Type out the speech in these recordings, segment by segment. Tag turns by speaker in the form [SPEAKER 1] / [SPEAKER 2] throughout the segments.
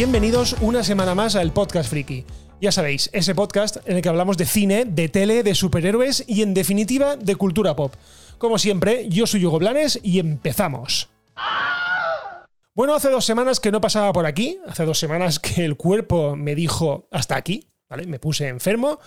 [SPEAKER 1] Bienvenidos una semana más al Podcast Friki. Ya sabéis, ese podcast en el que hablamos de cine, de tele, de superhéroes y en definitiva de cultura pop. Como siempre, yo soy Hugo Blanes y empezamos. Bueno, hace dos semanas que no pasaba por aquí, hace dos semanas que el cuerpo me dijo hasta aquí, ¿vale? Me puse enfermo,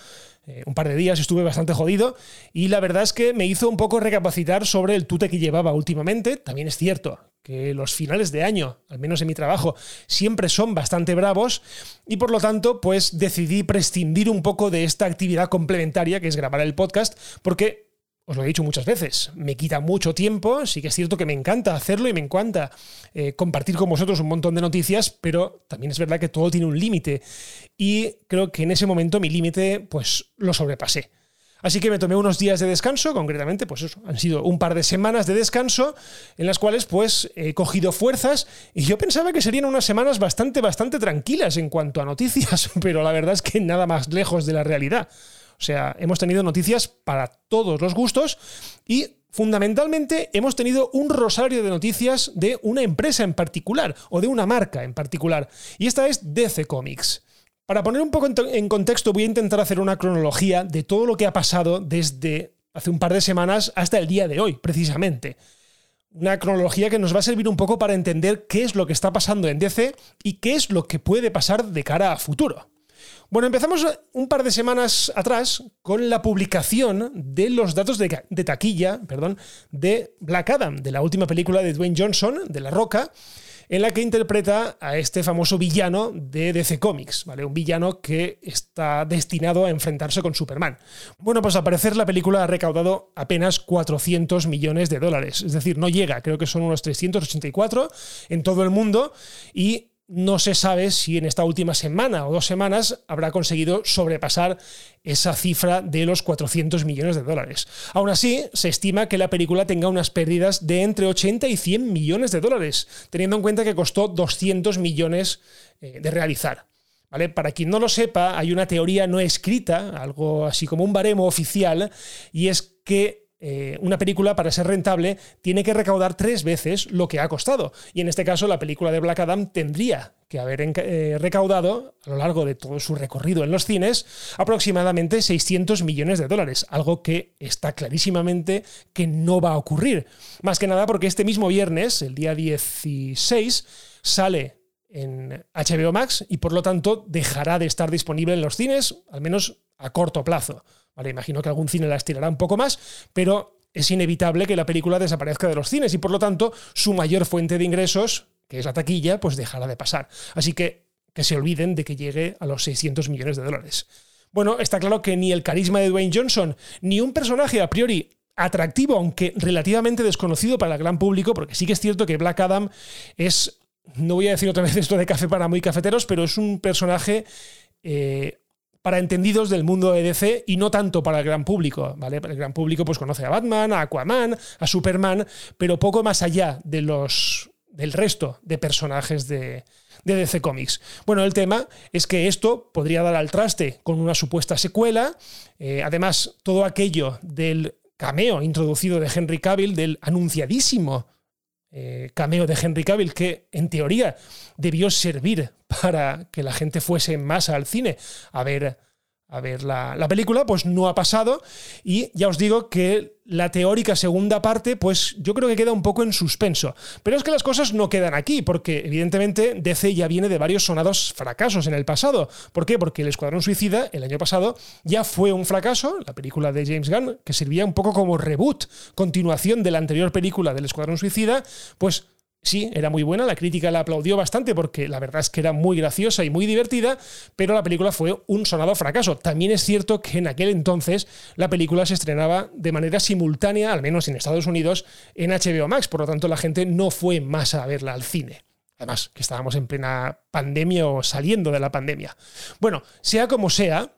[SPEAKER 1] eh, un par de días estuve bastante jodido y la verdad es que me hizo un poco recapacitar sobre el tute que llevaba últimamente. También es cierto que los finales de año, al menos en mi trabajo, siempre son bastante bravos y por lo tanto pues decidí prescindir un poco de esta actividad complementaria que es grabar el podcast porque os lo he dicho muchas veces, me quita mucho tiempo, sí que es cierto que me encanta hacerlo y me encanta eh, compartir con vosotros un montón de noticias, pero también es verdad que todo tiene un límite y creo que en ese momento mi límite pues lo sobrepasé. Así que me tomé unos días de descanso, concretamente, pues eso, han sido un par de semanas de descanso en las cuales pues he cogido fuerzas y yo pensaba que serían unas semanas bastante, bastante tranquilas en cuanto a noticias, pero la verdad es que nada más lejos de la realidad. O sea, hemos tenido noticias para todos los gustos y fundamentalmente hemos tenido un rosario de noticias de una empresa en particular o de una marca en particular. Y esta es DC Comics. Para poner un poco en contexto, voy a intentar hacer una cronología de todo lo que ha pasado desde hace un par de semanas hasta el día de hoy, precisamente. Una cronología que nos va a servir un poco para entender qué es lo que está pasando en DC y qué es lo que puede pasar de cara a futuro. Bueno, empezamos un par de semanas atrás con la publicación de los datos de, taquilla perdón, de Black Adam, de la última película de Dwayne Johnson, de La Roca, en la que interpreta a este famoso villano de DC Comics, ¿vale? Un villano que está destinado a enfrentarse con Superman. Bueno, pues al parecer la película ha recaudado apenas 400 millones de dólares, es decir, no llega, creo que son unos 384 en todo el mundo y no se sabe si en esta última semana o dos semanas habrá conseguido sobrepasar esa cifra de los 400 millones de dólares. Aún así, se estima que la película tenga unas pérdidas de entre 80 y 100 millones de dólares, teniendo en cuenta que costó 200 millones eh, de realizar. ¿Vale? Para quien no lo sepa, hay una teoría no escrita, algo así como un baremo oficial, y es que eh, una película para ser rentable tiene que recaudar tres veces lo que ha costado. Y en este caso la película de Black Adam tendría que haber eh, recaudado a lo largo de todo su recorrido en los cines aproximadamente 600 millones de dólares, algo que está clarísimamente que no va a ocurrir. Más que nada porque este mismo viernes, el día 16, sale en HBO Max y por lo tanto dejará de estar disponible en los cines, al menos a corto plazo. Vale, imagino que algún cine la estirará un poco más, pero es inevitable que la película desaparezca de los cines y por lo tanto su mayor fuente de ingresos, que es la taquilla, pues dejará de pasar. Así que que se olviden de que llegue a los 600 millones de dólares. Bueno, está claro que ni el carisma de Dwayne Johnson, ni un personaje a priori atractivo, aunque relativamente desconocido para el gran público, porque sí que es cierto que Black Adam es, no voy a decir otra vez esto de café para muy cafeteros, pero es un personaje eh, para entendidos del mundo de DC y no tanto para el gran público, ¿vale? El gran público pues conoce a Batman, a Aquaman, a Superman, pero poco más allá de los del resto de personajes de, DC Comics. Bueno, el tema es que esto podría dar al traste con una supuesta secuela. Eh, además, todo aquello del cameo introducido de Henry Cavill, del anunciadísimo eh, cameo de Henry Cavill, que en teoría debió servir para que la gente fuese en masa al cine. A ver, a ver la, la, película, pues no ha pasado. Y ya os digo que la teórica segunda parte, pues yo creo que queda un poco en suspenso. Pero es que las cosas no quedan aquí, porque evidentemente DC ya viene de varios sonados fracasos en el pasado. ¿Por qué? Porque El Escuadrón Suicida, el año pasado, ya fue un fracaso, la película de James Gunn, que servía un poco como reboot, continuación de la anterior película del Escuadrón Suicida, pues Sí, era muy buena, la crítica la aplaudió bastante porque la verdad es que era muy graciosa y muy divertida, pero la película fue un sonado fracaso. También es cierto que en aquel entonces la película se estrenaba de manera simultánea, al menos en Estados Unidos, en HBO Max, por lo tanto la gente no fue más a verla al cine. Además, que estábamos en plena pandemia o saliendo de la pandemia. Bueno, sea como sea,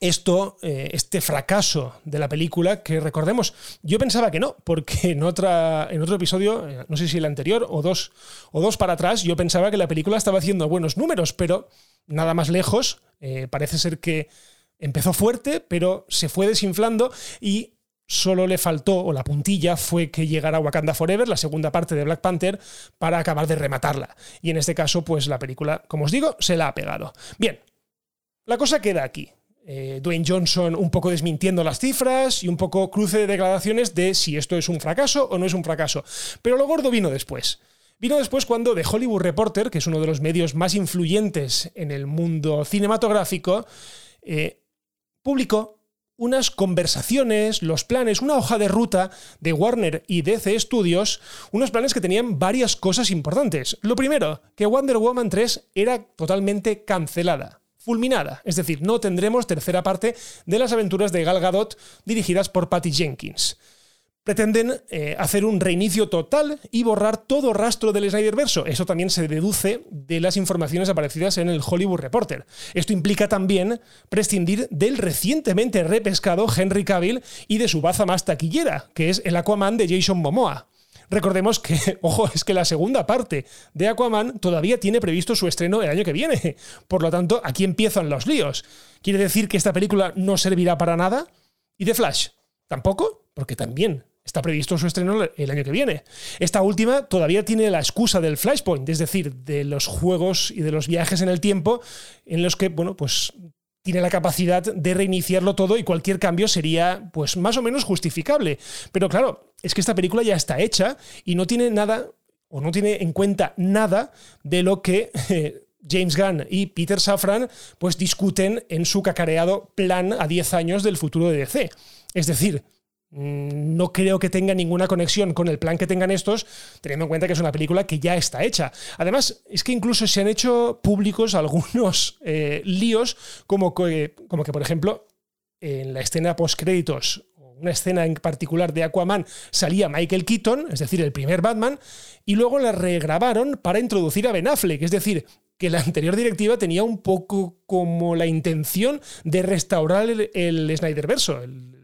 [SPEAKER 1] esto, eh, este fracaso de la película, que recordemos, yo pensaba que no, porque en, otra, en otro episodio, eh, no sé si el anterior o dos, o dos para atrás, yo pensaba que la película estaba haciendo buenos números, pero nada más lejos, eh, parece ser que empezó fuerte, pero se fue desinflando y solo le faltó, o la puntilla fue que llegara Wakanda Forever, la segunda parte de Black Panther, para acabar de rematarla. Y en este caso, pues la película, como os digo, se la ha pegado. Bien, la cosa queda aquí. Eh, Dwayne Johnson un poco desmintiendo las cifras y un poco cruce de declaraciones de si esto es un fracaso o no es un fracaso. Pero lo gordo vino después. Vino después cuando The Hollywood Reporter, que es uno de los medios más influyentes en el mundo cinematográfico, eh, publicó unas conversaciones, los planes, una hoja de ruta de Warner y DC Studios, unos planes que tenían varias cosas importantes. Lo primero, que Wonder Woman 3 era totalmente cancelada fulminada, es decir, no tendremos tercera parte de las aventuras de Gal Gadot dirigidas por Patty Jenkins pretenden eh, hacer un reinicio total y borrar todo rastro del Snyderverso. Eso también se deduce de las informaciones aparecidas en el Hollywood Reporter. Esto implica también prescindir del recientemente repescado Henry Cavill y de su baza más taquillera, que es el Aquaman de Jason Momoa. Recordemos que, ojo, es que la segunda parte de Aquaman todavía tiene previsto su estreno el año que viene. Por lo tanto, aquí empiezan los líos. ¿Quiere decir que esta película no servirá para nada? ¿Y de Flash? ¿Tampoco? Porque también Está previsto su estreno el año que viene. Esta última todavía tiene la excusa del Flashpoint, es decir, de los juegos y de los viajes en el tiempo en los que, bueno, pues tiene la capacidad de reiniciarlo todo y cualquier cambio sería pues más o menos justificable. Pero claro, es que esta película ya está hecha y no tiene nada o no tiene en cuenta nada de lo que eh, James Gunn y Peter Safran pues discuten en su cacareado plan a 10 años del futuro de DC. Es decir, no creo que tenga ninguna conexión con el plan que tengan estos, teniendo en cuenta que es una película que ya está hecha. Además, es que incluso se han hecho públicos algunos eh, líos, como que, como que, por ejemplo, en la escena post-créditos, una escena en particular de Aquaman, salía Michael Keaton, es decir, el primer Batman, y luego la regrabaron para introducir a Ben Affleck, es decir, que la anterior directiva tenía un poco como la intención de restaurar el, el Snyderverso, el,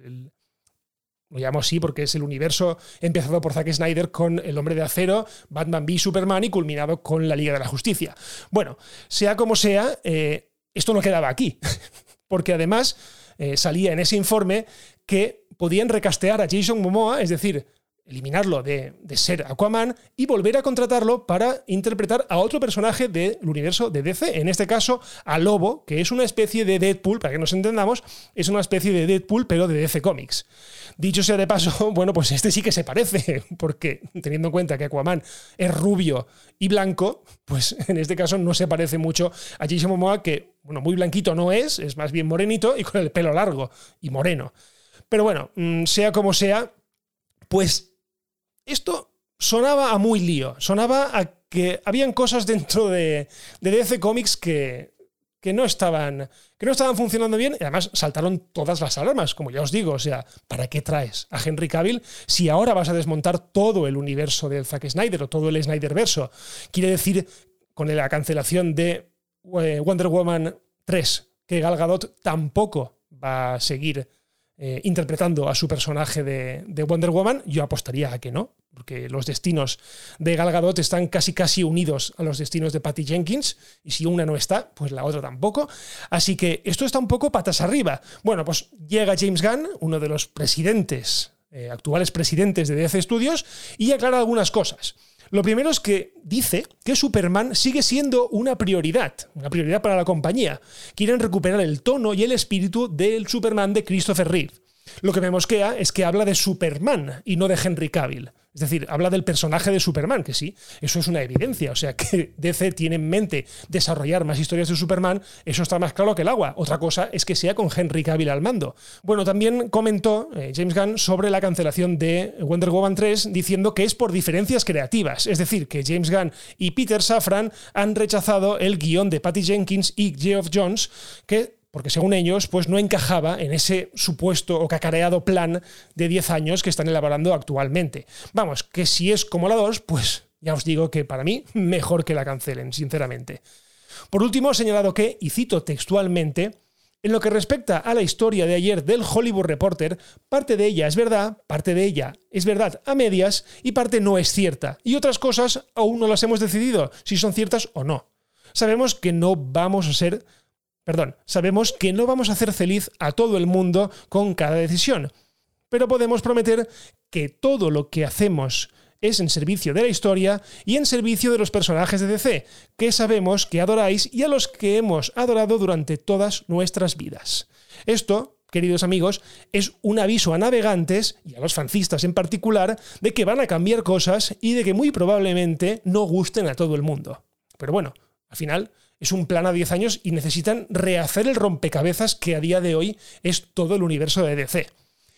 [SPEAKER 1] lo llamo así porque es el universo empezado por Zack Snyder con El Hombre de Acero, Batman v Superman y culminado con la Liga de la Justicia. Bueno, sea como sea, eh, esto no quedaba aquí, porque además eh, salía en ese informe que podían recastear a Jason Momoa, es decir, eliminarlo de, ser Aquaman y volver a contratarlo para interpretar a otro personaje del universo de DC, en este caso a Lobo, que es una especie de Deadpool, para que nos entendamos, es una especie de Deadpool pero de DC Comics. Dicho sea de paso, bueno, pues este sí que se parece, porque teniendo en cuenta que Aquaman es rubio y blanco, pues en este caso no se parece mucho a Jason Momoa, que, bueno, muy blanquito no es, es más bien morenito y con el pelo largo y moreno. Pero bueno, mm, sea como sea, pues esto sonaba a muy lío, sonaba a que habían cosas dentro de, DC Comics que, que, no estaban, que no estaban funcionando bien. Y además saltaron todas las alarmas, como ya os digo, o sea, ¿para qué traes a Henry Cavill si ahora vas a desmontar todo el universo de Zack Snyder o todo el Snyderverso? Quiere decir, con la cancelación de eh, Wonder Woman 3, que Gal Gadot tampoco va a seguir eh, interpretando a su personaje de, Wonder Woman, yo apostaría a que no, porque los destinos de Gal Gadot están casi casi unidos a los destinos de Patty Jenkins, y si una no está, pues la otra tampoco. Así que esto está un poco patas arriba. Bueno, pues llega James Gunn, uno de los presidentes, eh, actuales presidentes de DC Studios, y aclara algunas cosas. Lo primero es que dice que Superman sigue siendo una prioridad, una prioridad para la compañía. Quieren recuperar el tono y el espíritu del Superman de Christopher Reeve. Lo que me mosquea es que habla de Superman y no de Henry Cavill. Es decir, habla del personaje de Superman, que sí, eso es una evidencia. O sea, que DC tiene en mente desarrollar más historias de Superman, eso está más claro que el agua. Otra cosa es que sea con Henry Cavill al mando. Bueno, también comentó eh, James Gunn sobre la cancelación de Wonder Woman 3, diciendo que es por diferencias creativas. Es decir, que James Gunn y Peter Safran han rechazado el guion de Patty Jenkins y Geoff Jones, que porque según ellos, pues no encajaba en ese supuesto o cacareado plan de 10 años que están elaborando actualmente. Vamos, que si es como la 2, pues ya os digo que para mí mejor que la cancelen, sinceramente. Por último, he señalado que, y cito textualmente, en lo que respecta a la historia de ayer del Hollywood Reporter, parte de ella es verdad, parte de ella es verdad a medias y parte no es cierta. Y otras cosas aún no las hemos decidido si son ciertas o no. Sabemos que no vamos a ser Perdón, sabemos que no vamos a hacer feliz a todo el mundo con cada decisión. pero podemos prometer que todo lo que hacemos es en servicio de la historia y en servicio de los personajes de DC, que sabemos que adoráis y a los que hemos adorado durante todas nuestras vidas. Esto, queridos amigos, es un aviso a navegantes y a los fancistas en particular de que van a cambiar cosas y de que muy probablemente no gusten a todo el mundo. Pero bueno, al final es un plan a 10 años y necesitan rehacer el rompecabezas que a día de hoy es todo el universo de DC.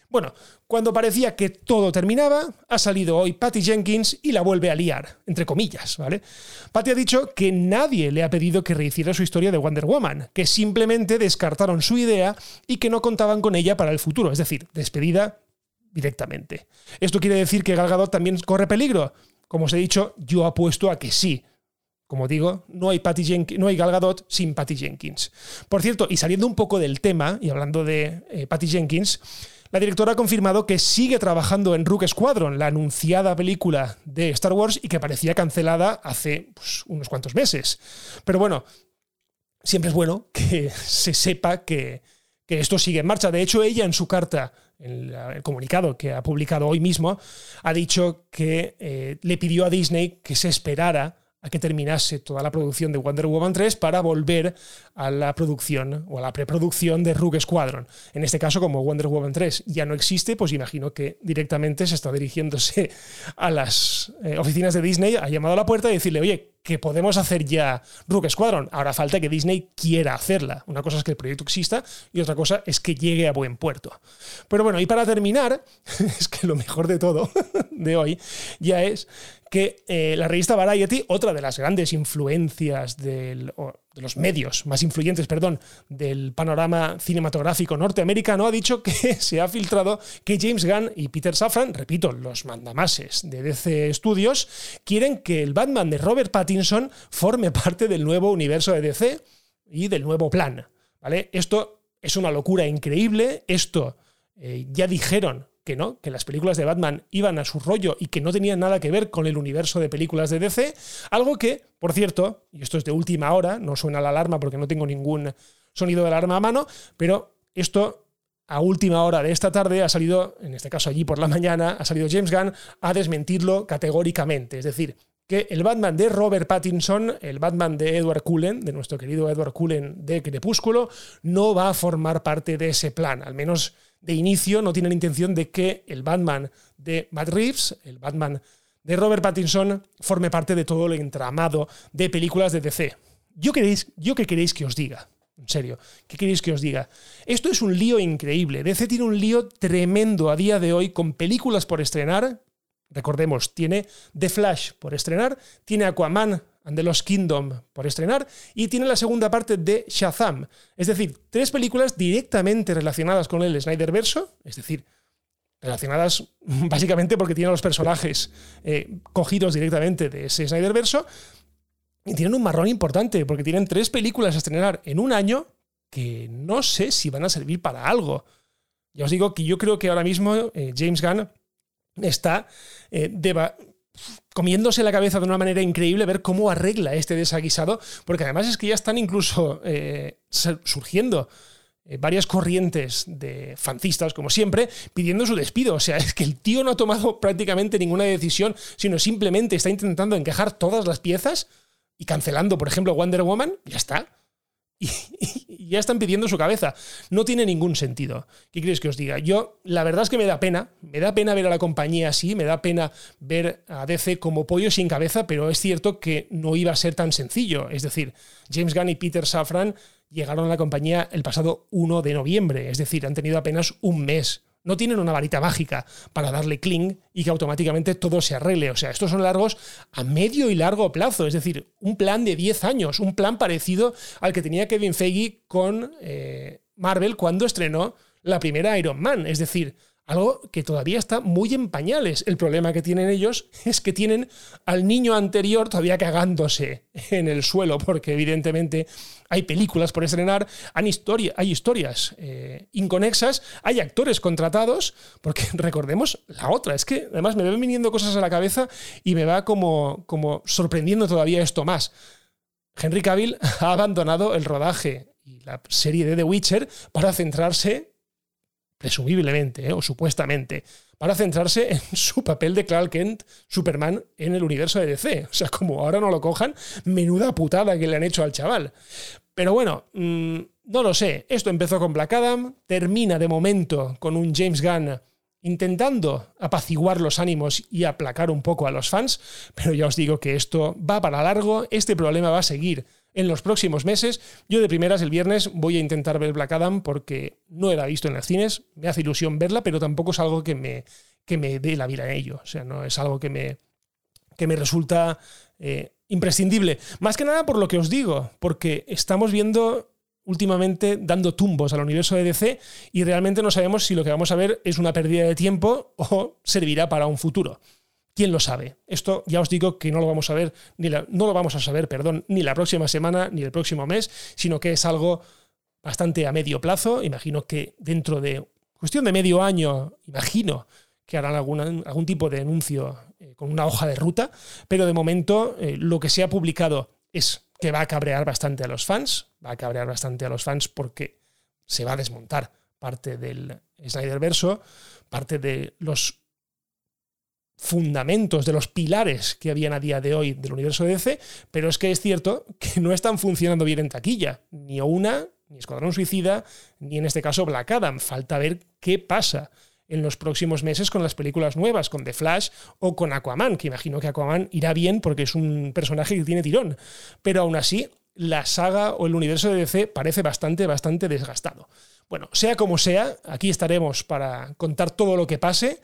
[SPEAKER 1] Bueno, cuando parecía que todo terminaba, ha salido hoy Patty Jenkins y la vuelve a liar, entre comillas, ¿vale? Patty ha dicho que nadie le ha pedido que rehiciera su historia de Wonder Woman, que simplemente descartaron su idea y que no contaban con ella para el futuro, es decir, despedida directamente. ¿Esto quiere decir que Gal Gadot también corre peligro? Como os he dicho, yo apuesto a que sí. Como digo, no hay, Patty no hay Gal Gadot sin Patty Jenkins. Por cierto, y saliendo un poco del tema, y hablando de eh, Patty Jenkins, la directora ha confirmado que sigue trabajando en Rook Squadron, la anunciada película de Star Wars y que parecía cancelada hace pues, unos cuantos meses. Pero bueno, siempre es bueno que se sepa que, esto sigue en marcha. De hecho, ella en su carta, en el comunicado que ha publicado hoy mismo, ha dicho que eh, le pidió a Disney que se esperara a que terminase toda la producción de Wonder Woman 3 para volver a la producción o a la preproducción de Rogue Squadron. En este caso, como Wonder Woman 3 ya no existe, pues imagino que directamente se está dirigiéndose a las eh, oficinas de Disney, ha llamado a la puerta y decirle, oye, que podemos hacer ya Rogue Squadron. Ahora falta que Disney quiera hacerla. Una cosa es que el proyecto exista y otra cosa es que llegue a buen puerto. Pero bueno, y para terminar, es que lo mejor de todo de hoy ya es que eh, la revista Variety, otra de las grandes influencias de los medios más influyentes, perdón, del panorama cinematográfico norteamericano, ha dicho que se ha filtrado que James Gunn y Peter Safran, repito, los mandamases de DC Studios, quieren que el Batman de Robert Pattinson forme parte del nuevo universo de DC y del nuevo plan. ¿vale? Esto es una locura increíble. Esto eh, ya dijeron que no, que las películas de Batman iban a su rollo y que no tenían nada que ver con el universo de películas de DC, algo que, por cierto, y esto es de última hora, no suena la alarma porque no tengo ningún sonido de alarma a mano, pero esto a última hora de esta tarde ha salido, en este caso allí por la mañana, ha salido James Gunn a desmentirlo categóricamente, es decir, que el Batman de Robert Pattinson, el Batman de Edward Cullen, de nuestro querido Edward Cullen de Crepúsculo, no va a formar parte de ese plan, al menos de inicio no tienen intención de que el Batman de Matt Reeves, el Batman de Robert Pattinson, forme parte de todo el entramado de películas de DC. ¿Yo, queréis, yo qué queréis que os diga? En serio, ¿qué queréis que os diga? Esto es un lío increíble. DC tiene un lío tremendo a día de hoy con películas por estrenar. Recordemos, tiene The Flash por estrenar, tiene Aquaman and the Lost Kingdom por estrenar y tiene la segunda parte de Shazam. Es decir, tres películas directamente relacionadas con el Snyderverso, es decir, relacionadas básicamente porque tienen los personajes eh, cogidos directamente de ese Snyderverso y tienen un marrón importante porque tienen tres películas a estrenar en un año que no sé si van a servir para algo. Ya os digo que yo creo que ahora mismo eh, James Gunn está eh, comiéndose la cabeza de una manera increíble ver cómo arregla este desaguisado, porque además es que ya están incluso eh, surgiendo eh, varias corrientes de fancistas, como siempre, pidiendo su despido. O sea, es que el tío no ha tomado prácticamente ninguna decisión, sino simplemente está intentando encajar todas las piezas y cancelando, por ejemplo, Wonder Woman, ya está. Y, ya están pidiendo su cabeza. No tiene ningún sentido. ¿Qué queréis que os diga? Yo, la verdad es que me da pena. Me da pena ver a la compañía así, me da pena ver a DC como pollo sin cabeza, pero es cierto que no iba a ser tan sencillo. Es decir, James Gunn y Peter Safran llegaron a la compañía el pasado 1 de noviembre, es decir, han tenido apenas un mes no tienen una varita mágica para darle cling y que automáticamente todo se arregle. O sea, estos son largos a medio y largo plazo. Es decir, un plan de 10 años, un plan parecido al que tenía Kevin Feige con eh, Marvel cuando estrenó la primera Iron Man. Es decir, algo que todavía está muy en pañales. El problema que tienen ellos es que tienen al niño anterior todavía cagándose en el suelo, porque evidentemente hay películas por estrenar, hay, hay historias eh, inconexas, hay actores contratados, porque recordemos la otra, es que además me ven viniendo cosas a la cabeza y me va como, como sorprendiendo todavía esto más. Henry Cavill ha abandonado el rodaje y la serie de The Witcher para centrarse presumiblemente, ¿eh? o supuestamente, para centrarse en su papel de Clark Kent, Superman, en el universo de DC. O sea, como ahora no lo cojan, menuda putada que le han hecho al chaval. Pero bueno, mm, no lo sé. Esto empezó con Black Adam, termina de momento con un James Gunn intentando apaciguar los ánimos y aplacar un poco a los fans, pero ya os digo que esto va para largo, este problema va a seguir en los próximos meses. Yo de primeras el viernes voy a intentar ver Black Adam porque no la he visto en los cines, me hace ilusión verla, pero tampoco es algo que me, que me dé la vida en ello, o sea, no es algo que me, que me resulta eh, imprescindible. Más que nada por lo que os digo, porque estamos viendo últimamente dando tumbos al universo de DC y realmente no sabemos si lo que vamos a ver es una pérdida de tiempo o servirá para un futuro. ¿Quién lo sabe? Esto ya os digo que no lo vamos a ver, ni no lo vamos a saber, perdón, ni la próxima semana ni el próximo mes, sino que es algo bastante a medio plazo. Imagino que dentro de cuestión de medio año, imagino que harán algún tipo de anuncio eh, con una hoja de ruta, pero de momento eh, lo que se ha publicado es que va a cabrear bastante a los fans, va a cabrear bastante a los fans porque se va a desmontar parte del Snyder verso, parte de los fundamentos, de los pilares que habían a día de hoy del universo de DC, pero es que es cierto que no están funcionando bien en taquilla, ni una, ni Escuadrón Suicida, ni en este caso Black Adam. Falta ver qué pasa en los próximos meses con las películas nuevas, con The Flash o con Aquaman, que imagino que Aquaman irá bien porque es un personaje que tiene tirón, pero aún así la saga o el universo de DC parece bastante, bastante desgastado. Bueno, sea como sea, aquí estaremos para contar todo lo que pase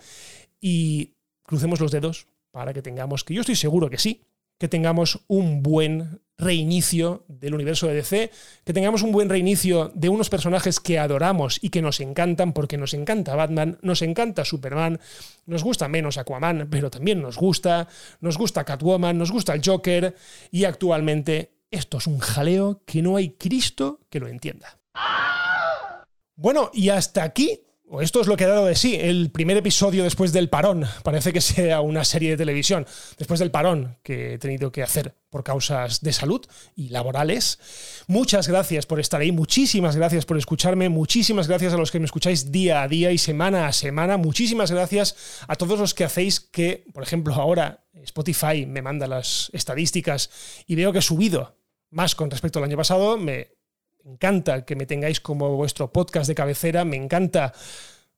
[SPEAKER 1] y crucemos los dedos para que tengamos, que yo estoy seguro que sí, que tengamos un buen reinicio del universo de DC, que tengamos un buen reinicio de unos personajes que adoramos y que nos encantan, porque nos encanta Batman, nos encanta Superman, nos gusta menos Aquaman, pero también nos gusta, nos gusta Catwoman, nos gusta el Joker, y actualmente esto es un jaleo que no hay Cristo que lo entienda. Bueno, y hasta aquí esto es lo que ha dado de sí el primer episodio después del parón. Parece que sea una serie de televisión. Después del parón que he tenido que hacer por causas de salud y laborales. Muchas gracias por estar ahí, muchísimas gracias por escucharme, muchísimas gracias a los que me escucháis día a día y semana a semana, muchísimas gracias a todos los que hacéis que, por ejemplo, ahora Spotify me manda las estadísticas y veo que he subido más con respecto al año pasado, me me encanta que me tengáis como vuestro podcast de cabecera, me encanta,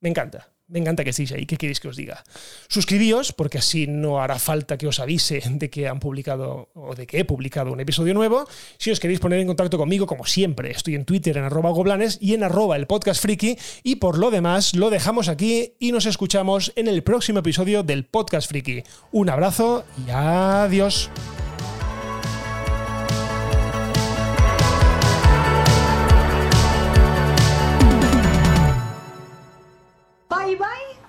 [SPEAKER 1] me encanta. Me encanta que estéis ahí. ¿Qué queréis que os diga? Suscribíos, porque así no hará falta que os avise de que han publicado o de que he publicado un episodio nuevo. Si os queréis poner en contacto conmigo, como siempre, estoy en Twitter en arroba goblanes y en arroba el podcast friki. Y por lo demás, lo dejamos aquí y nos escuchamos en el próximo episodio del podcast friki. Un abrazo y adiós.